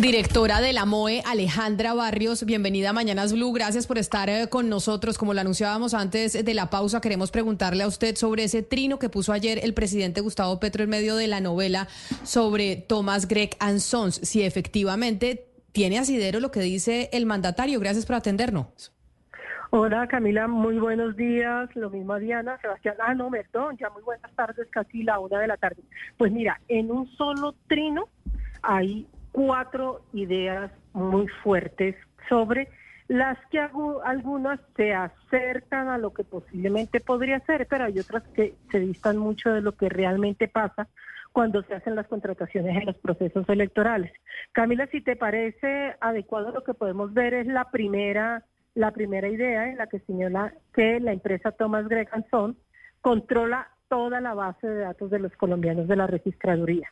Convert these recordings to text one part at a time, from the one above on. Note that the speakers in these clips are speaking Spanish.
Directora de la MOE, Alejandra Barrios, bienvenida a Mañanas Blue. Gracias por estar eh, con nosotros. Como lo anunciábamos antes de la pausa, queremos preguntarle a usted sobre ese trino que puso ayer el presidente Gustavo Petro en medio de la novela sobre Thomas Gregg and Sons. Si efectivamente tiene asidero lo que dice el mandatario. Gracias por atendernos. Hola Camila, muy buenos días. Lo mismo a Diana, Sebastián. Ah, no, perdón, ya muy buenas tardes, casi la una de la tarde. Pues mira, en un solo trino hay cuatro ideas muy fuertes sobre las que algunas se acercan a lo que posiblemente podría ser, pero hay otras que se distan mucho de lo que realmente pasa cuando se hacen las contrataciones en los procesos electorales. Camila, si te parece adecuado, lo que podemos ver es la primera, la primera idea en la que señala que la empresa Thomas Greganson controla toda la base de datos de los colombianos de la registraduría.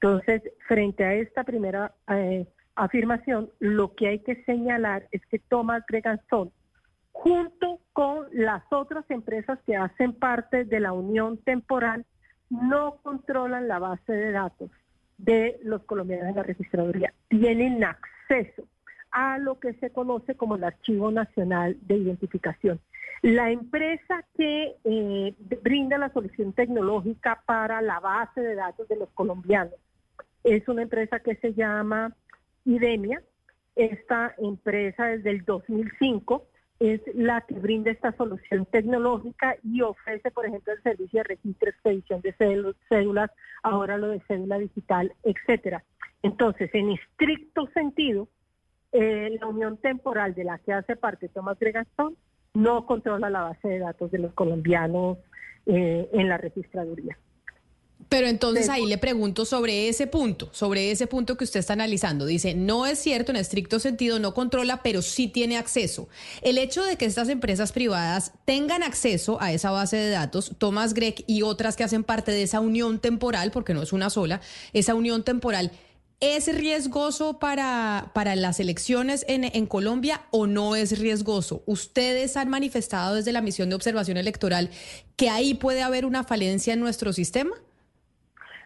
Entonces, frente a esta primera eh, afirmación, lo que hay que señalar es que Thomas Greganson, junto con las otras empresas que hacen parte de la unión temporal, no controlan la base de datos de los colombianos en la registraduría. Tienen acceso a lo que se conoce como el Archivo Nacional de Identificación. La empresa que eh, brinda la solución tecnológica para la base de datos de los colombianos es una empresa que se llama IDEMIA. Esta empresa desde el 2005 es la que brinda esta solución tecnológica y ofrece, por ejemplo, el servicio de registro, expedición de cédulas, ahora lo de cédula digital, etcétera. Entonces, en estricto sentido, eh, la unión temporal de la que hace parte Tomás Gregastón no controla la base de datos de los colombianos eh, en la registraduría. Pero entonces ahí le pregunto sobre ese punto, sobre ese punto que usted está analizando. Dice, no es cierto, en estricto sentido, no controla, pero sí tiene acceso. El hecho de que estas empresas privadas tengan acceso a esa base de datos, Thomas Gregg y otras que hacen parte de esa unión temporal, porque no es una sola, esa unión temporal, ¿es riesgoso para, para las elecciones en, en Colombia o no es riesgoso? Ustedes han manifestado desde la misión de observación electoral que ahí puede haber una falencia en nuestro sistema.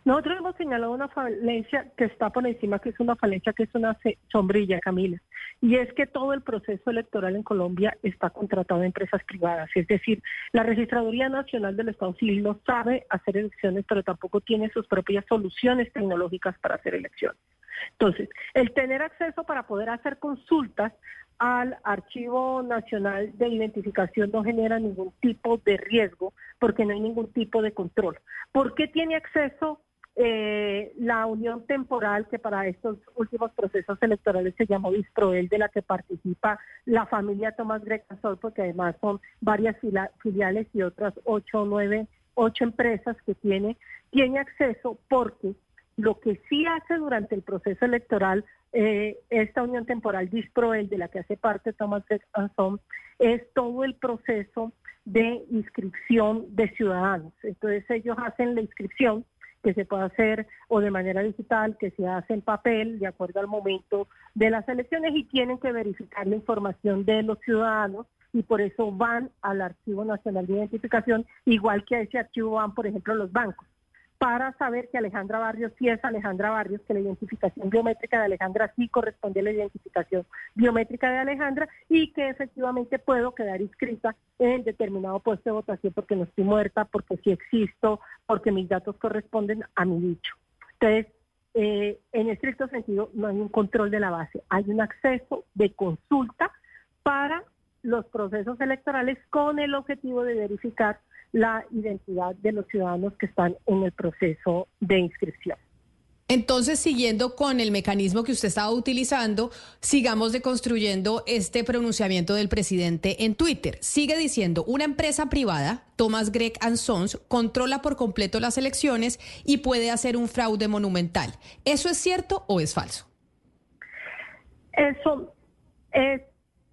Nosotros hemos señalado una falencia que está por encima, que es una falencia que es una sombrilla, Camila, y es que todo el proceso electoral en Colombia está contratado a empresas privadas, es decir, la Registraduría Nacional del Estado Civil no sabe hacer elecciones, pero tampoco tiene sus propias soluciones tecnológicas para hacer elecciones. Entonces, el tener acceso para poder hacer consultas al Archivo Nacional de Identificación no genera ningún tipo de riesgo porque no hay ningún tipo de control. ¿Por qué tiene acceso eh, la unión temporal que para estos últimos procesos electorales se llamó Disproel, de la que participa la familia Tomás Grecasol, porque además son varias filiales y otras ocho nueve, ocho empresas que tiene, tiene acceso porque lo que sí hace durante el proceso electoral eh, esta unión temporal Disproel, de la que hace parte Tomás Grecasol, es todo el proceso de inscripción de ciudadanos. Entonces ellos hacen la inscripción que se puede hacer o de manera digital, que se hace en papel de acuerdo al momento de las elecciones y tienen que verificar la información de los ciudadanos y por eso van al Archivo Nacional de Identificación, igual que a ese archivo van, por ejemplo, los bancos para saber que Alejandra Barrios sí es Alejandra Barrios, que la identificación biométrica de Alejandra sí corresponde a la identificación biométrica de Alejandra y que efectivamente puedo quedar inscrita en determinado puesto de votación porque no estoy muerta, porque sí existo, porque mis datos corresponden a mi dicho. Entonces, eh, en estricto sentido, no hay un control de la base, hay un acceso de consulta para los procesos electorales con el objetivo de verificar la identidad de los ciudadanos que están en el proceso de inscripción. Entonces, siguiendo con el mecanismo que usted estaba utilizando, sigamos deconstruyendo este pronunciamiento del presidente en Twitter. Sigue diciendo, una empresa privada, Thomas Gregg Sons, controla por completo las elecciones y puede hacer un fraude monumental. ¿Eso es cierto o es falso? Eso es,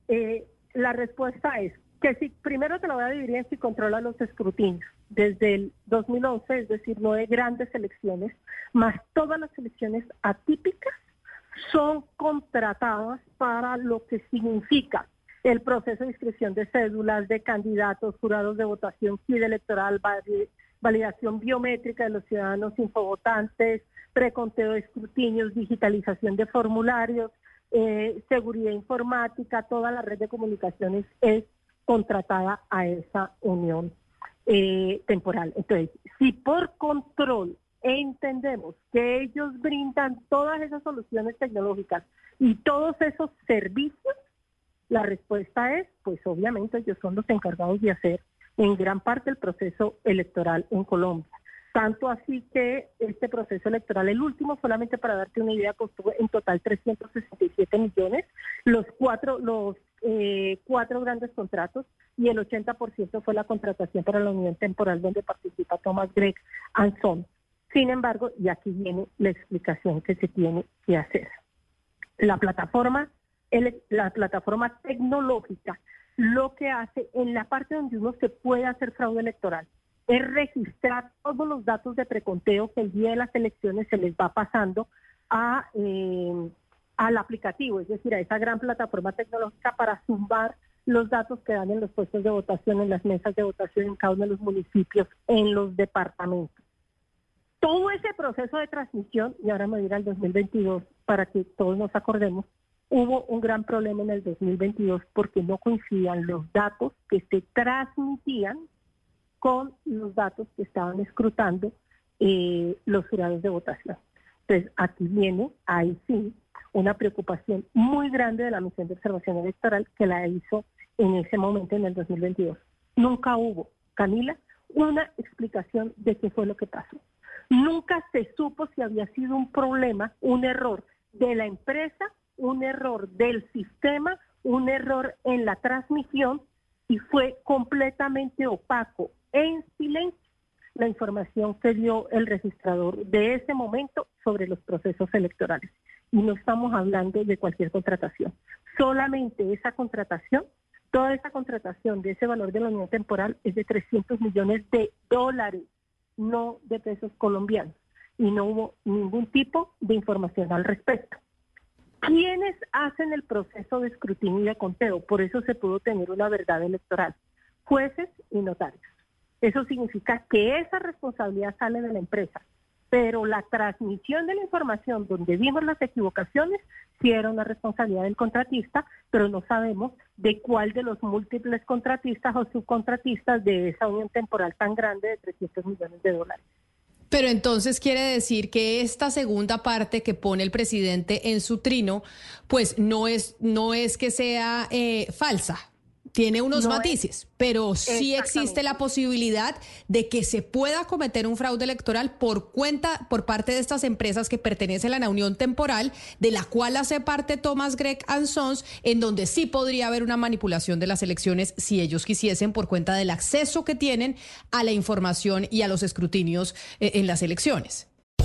eh, la respuesta es que si, primero te lo voy a dividir en si controla los escrutinios. Desde el 2011, es decir, nueve grandes elecciones, más todas las elecciones atípicas son contratadas para lo que significa el proceso de inscripción de cédulas, de candidatos, jurados de votación, kit electoral, validación biométrica de los ciudadanos infovotantes, preconteo de escrutinios, digitalización de formularios, eh, seguridad informática, toda la red de comunicaciones es contratada a esa unión eh, temporal. Entonces, si por control entendemos que ellos brindan todas esas soluciones tecnológicas y todos esos servicios, la respuesta es, pues obviamente ellos son los encargados de hacer en gran parte el proceso electoral en Colombia. Tanto así que este proceso electoral, el último, solamente para darte una idea, costó en total 367 millones, los cuatro, los eh, cuatro grandes contratos y el 80% fue la contratación para la unión temporal donde participa Thomas Gregg Anson. Sin embargo, y aquí viene la explicación que se tiene que hacer. La plataforma, la plataforma tecnológica lo que hace en la parte donde uno se puede hacer fraude electoral es registrar todos los datos de preconteo que el día de las elecciones se les va pasando a, eh, al aplicativo, es decir, a esa gran plataforma tecnológica para sumar los datos que dan en los puestos de votación, en las mesas de votación en cada uno de los municipios, en los departamentos. Todo ese proceso de transmisión, y ahora me voy al 2022 para que todos nos acordemos, hubo un gran problema en el 2022 porque no coincidían los datos que se transmitían con los datos que estaban escrutando eh, los jurados de votación. Entonces, aquí viene, ahí sí, una preocupación muy grande de la misión de observación electoral que la hizo en ese momento, en el 2022. Nunca hubo, Camila, una explicación de qué fue lo que pasó. Nunca se supo si había sido un problema, un error de la empresa, un error del sistema, un error en la transmisión y fue completamente opaco en silencio la información que dio el registrador de ese momento sobre los procesos electorales. Y no estamos hablando de cualquier contratación. Solamente esa contratación, toda esa contratación de ese valor de la unión temporal es de 300 millones de dólares, no de pesos colombianos. Y no hubo ningún tipo de información al respecto. ¿Quiénes hacen el proceso de escrutinio y de conteo? Por eso se pudo tener una verdad electoral. Jueces y notarios. Eso significa que esa responsabilidad sale de la empresa, pero la transmisión de la información donde vimos las equivocaciones sí era una responsabilidad del contratista, pero no sabemos de cuál de los múltiples contratistas o subcontratistas de esa unión temporal tan grande de 300 millones de dólares. Pero entonces quiere decir que esta segunda parte que pone el presidente en su trino, pues no es, no es que sea eh, falsa, tiene unos matices, pero sí existe la posibilidad de que se pueda cometer un fraude electoral por cuenta, por parte de estas empresas que pertenecen a la unión temporal, de la cual hace parte Thomas Gregg Sons, en donde sí podría haber una manipulación de las elecciones si ellos quisiesen, por cuenta del acceso que tienen a la información y a los escrutinios eh, en las elecciones.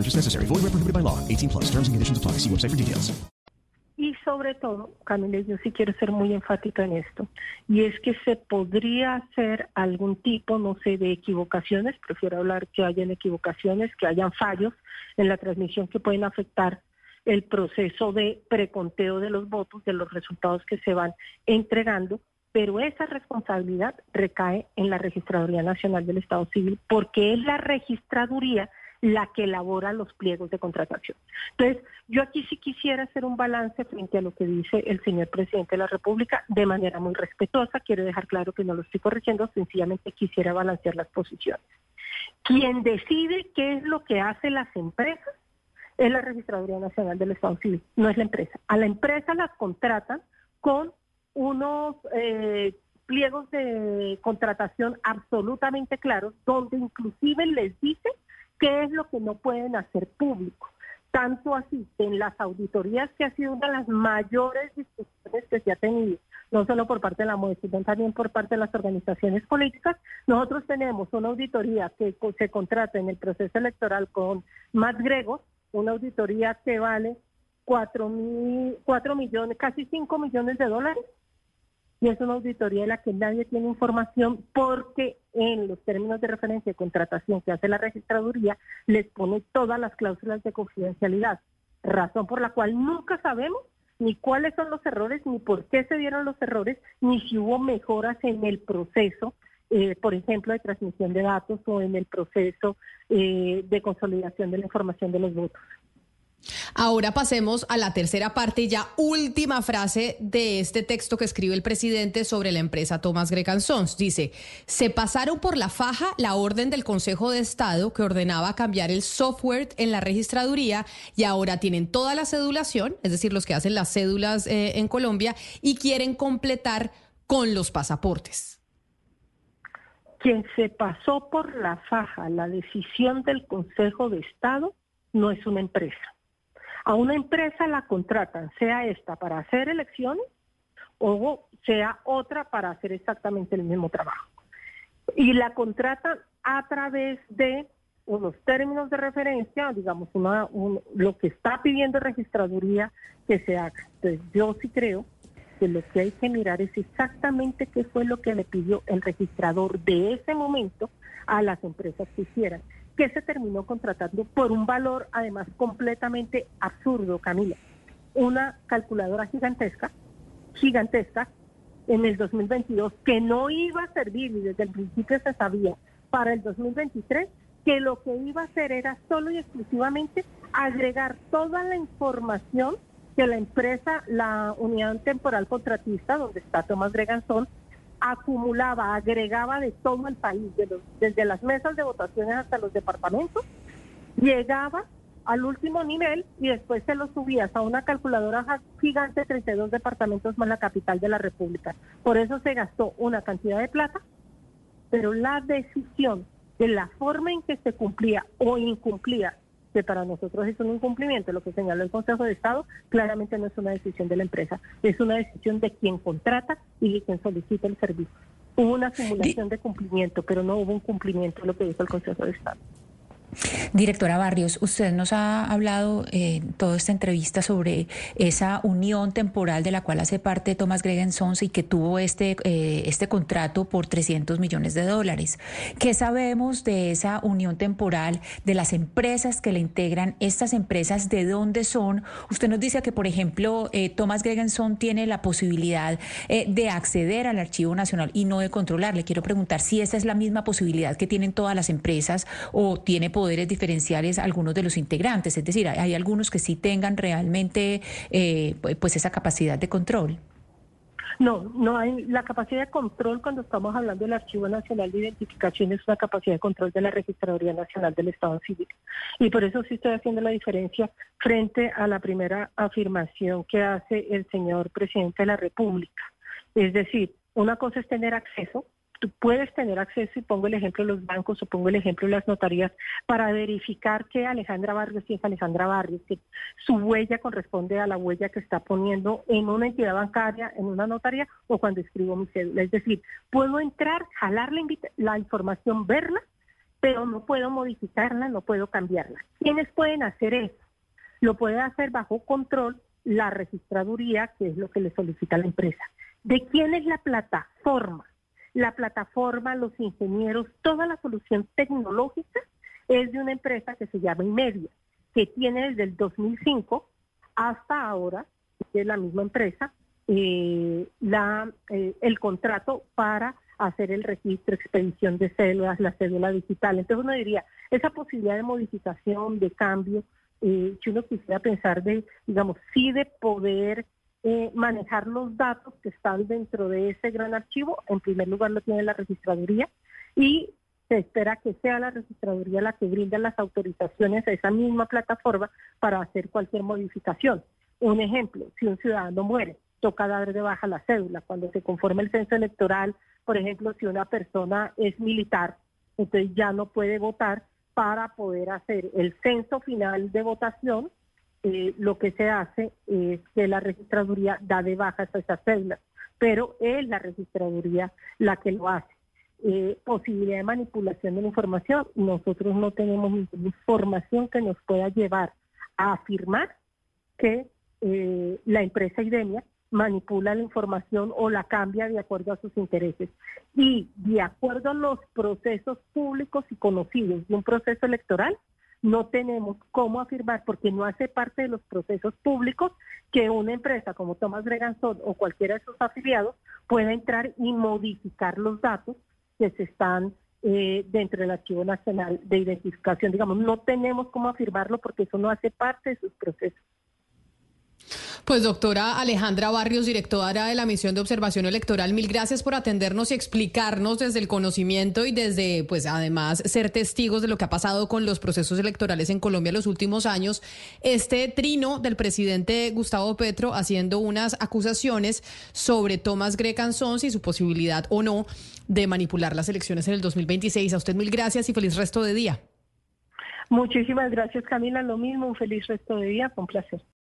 Purchase necessary. Void where prohibited by law. 18 plus. Terms and conditions apply. See website for details. Y sobre todo, Camila, yo sí quiero ser muy enfática en esto, y es que se podría hacer algún tipo, no sé, de equivocaciones, prefiero hablar que hayan equivocaciones, que hayan fallos en la transmisión que pueden afectar el proceso de preconteo de los votos, de los resultados que se van entregando, pero esa responsabilidad recae en la Registraduría Nacional del Estado Civil, porque es la registraduría la que elabora los pliegos de contratación. Entonces, yo aquí sí quisiera hacer un balance frente a lo que dice el señor presidente de la República de manera muy respetuosa. Quiero dejar claro que no lo estoy corrigiendo, sencillamente quisiera balancear las posiciones. Quien decide qué es lo que hacen las empresas es la Registraduría Nacional del Estado Civil, no es la empresa. A la empresa las contratan con unos eh, pliegos de contratación absolutamente claros, donde inclusive les dice qué es lo que no pueden hacer público. Tanto así en las auditorías que ha sido una de las mayores discusiones que se ha tenido, no solo por parte de la MOE, sino también por parte de las organizaciones políticas, nosotros tenemos una auditoría que se contrata en el proceso electoral con más Grego, una auditoría que vale cuatro, mil, cuatro millones, casi cinco millones de dólares. Y es una auditoría de la que nadie tiene información porque en los términos de referencia de contratación que hace la registraduría les pone todas las cláusulas de confidencialidad, razón por la cual nunca sabemos ni cuáles son los errores, ni por qué se dieron los errores, ni si hubo mejoras en el proceso, eh, por ejemplo, de transmisión de datos o en el proceso eh, de consolidación de la información de los votos. Ahora pasemos a la tercera parte y ya última frase de este texto que escribe el presidente sobre la empresa Thomas Gregan Sons. Dice, se pasaron por la faja la orden del Consejo de Estado que ordenaba cambiar el software en la registraduría y ahora tienen toda la cedulación, es decir, los que hacen las cédulas eh, en Colombia y quieren completar con los pasaportes. Quien se pasó por la faja la decisión del Consejo de Estado no es una empresa a una empresa la contratan, sea esta para hacer elecciones o sea otra para hacer exactamente el mismo trabajo. Y la contratan a través de unos términos de referencia, digamos, una, lo que está pidiendo registraduría que se haga. Entonces, yo sí creo que lo que hay que mirar es exactamente qué fue lo que le pidió el registrador de ese momento a las empresas que hicieran que se terminó contratando por un valor además completamente absurdo, Camila. Una calculadora gigantesca, gigantesca, en el 2022, que no iba a servir, y desde el principio se sabía, para el 2023, que lo que iba a hacer era solo y exclusivamente agregar toda la información que la empresa, la unidad temporal contratista, donde está Tomás Greganzón, acumulaba, agregaba de todo el país, desde las mesas de votaciones hasta los departamentos, llegaba al último nivel y después se lo subías a una calculadora gigante, 32 departamentos más la capital de la República. Por eso se gastó una cantidad de plata, pero la decisión de la forma en que se cumplía o incumplía que para nosotros es un incumplimiento, lo que señaló el Consejo de Estado, claramente no es una decisión de la empresa, es una decisión de quien contrata y de quien solicita el servicio. Hubo una simulación de cumplimiento, pero no hubo un cumplimiento de lo que dijo el Consejo de Estado. Directora Barrios, usted nos ha hablado en eh, toda esta entrevista sobre esa unión temporal de la cual hace parte Thomas Sons y que tuvo este, eh, este contrato por 300 millones de dólares. ¿Qué sabemos de esa unión temporal, de las empresas que le integran? ¿Estas empresas de dónde son? Usted nos dice que, por ejemplo, eh, Thomas Gregan Sons tiene la posibilidad de acceder al Archivo Nacional y no de controlar. Le quiero preguntar si esa es la misma posibilidad que tienen todas las empresas o tiene poderes diferenciales algunos de los integrantes, es decir, hay, algunos que sí tengan realmente eh, pues esa capacidad de control. No, no hay la capacidad de control cuando estamos hablando del Archivo Nacional de Identificación es una capacidad de control de la Registraduría Nacional del Estado Civil. Y por eso sí estoy haciendo la diferencia frente a la primera afirmación que hace el señor presidente de la República. Es decir, una cosa es tener acceso tú puedes tener acceso, y pongo el ejemplo de los bancos o pongo el ejemplo de las notarías, para verificar que Alejandra Barrios sí es Alejandra Barrios, que su huella corresponde a la huella que está poniendo en una entidad bancaria, en una notaría o cuando escribo mi cédula. Es decir, puedo entrar, jalar la, la información, verla, pero no puedo modificarla, no puedo cambiarla. ¿Quiénes pueden hacer eso? Lo puede hacer bajo control la registraduría, que es lo que le solicita la empresa. ¿De quién es la plataforma? La plataforma, los ingenieros, toda la solución tecnológica es de una empresa que se llama Inmedia, que tiene desde el 2005 hasta ahora, de la misma empresa, eh, la, eh, el contrato para hacer el registro, expedición de células, la cédula digital. Entonces uno diría, esa posibilidad de modificación, de cambio, eh, si uno quisiera pensar de, digamos, sí de poder eh, manejar los datos que están dentro de ese gran archivo. En primer lugar lo tiene la registraduría y se espera que sea la registraduría la que brinda las autorizaciones a esa misma plataforma para hacer cualquier modificación. Un ejemplo, si un ciudadano muere toca dar de baja la cédula. Cuando se conforma el censo electoral, por ejemplo, si una persona es militar, entonces ya no puede votar para poder hacer el censo final de votación. Eh, lo que se hace es que la registraduría da de baja esas cédulas, pero es la registraduría la que lo hace. Eh, posibilidad de manipulación de la información, nosotros no tenemos ninguna información que nos pueda llevar a afirmar que eh, la empresa IDEMIA manipula la información o la cambia de acuerdo a sus intereses. Y de acuerdo a los procesos públicos y conocidos de un proceso electoral, no tenemos cómo afirmar, porque no hace parte de los procesos públicos, que una empresa como Thomas Greganson o cualquiera de sus afiliados pueda entrar y modificar los datos que se están eh, dentro del Archivo Nacional de Identificación. Digamos, no tenemos cómo afirmarlo porque eso no hace parte de sus procesos. Pues doctora Alejandra Barrios, directora de la misión de observación electoral, mil gracias por atendernos y explicarnos desde el conocimiento y desde, pues además, ser testigos de lo que ha pasado con los procesos electorales en Colombia en los últimos años. Este trino del presidente Gustavo Petro haciendo unas acusaciones sobre Tomás Grecan Sons y su posibilidad o no de manipular las elecciones en el 2026. A usted mil gracias y feliz resto de día. Muchísimas gracias, Camila. Lo mismo, un feliz resto de día. Con placer.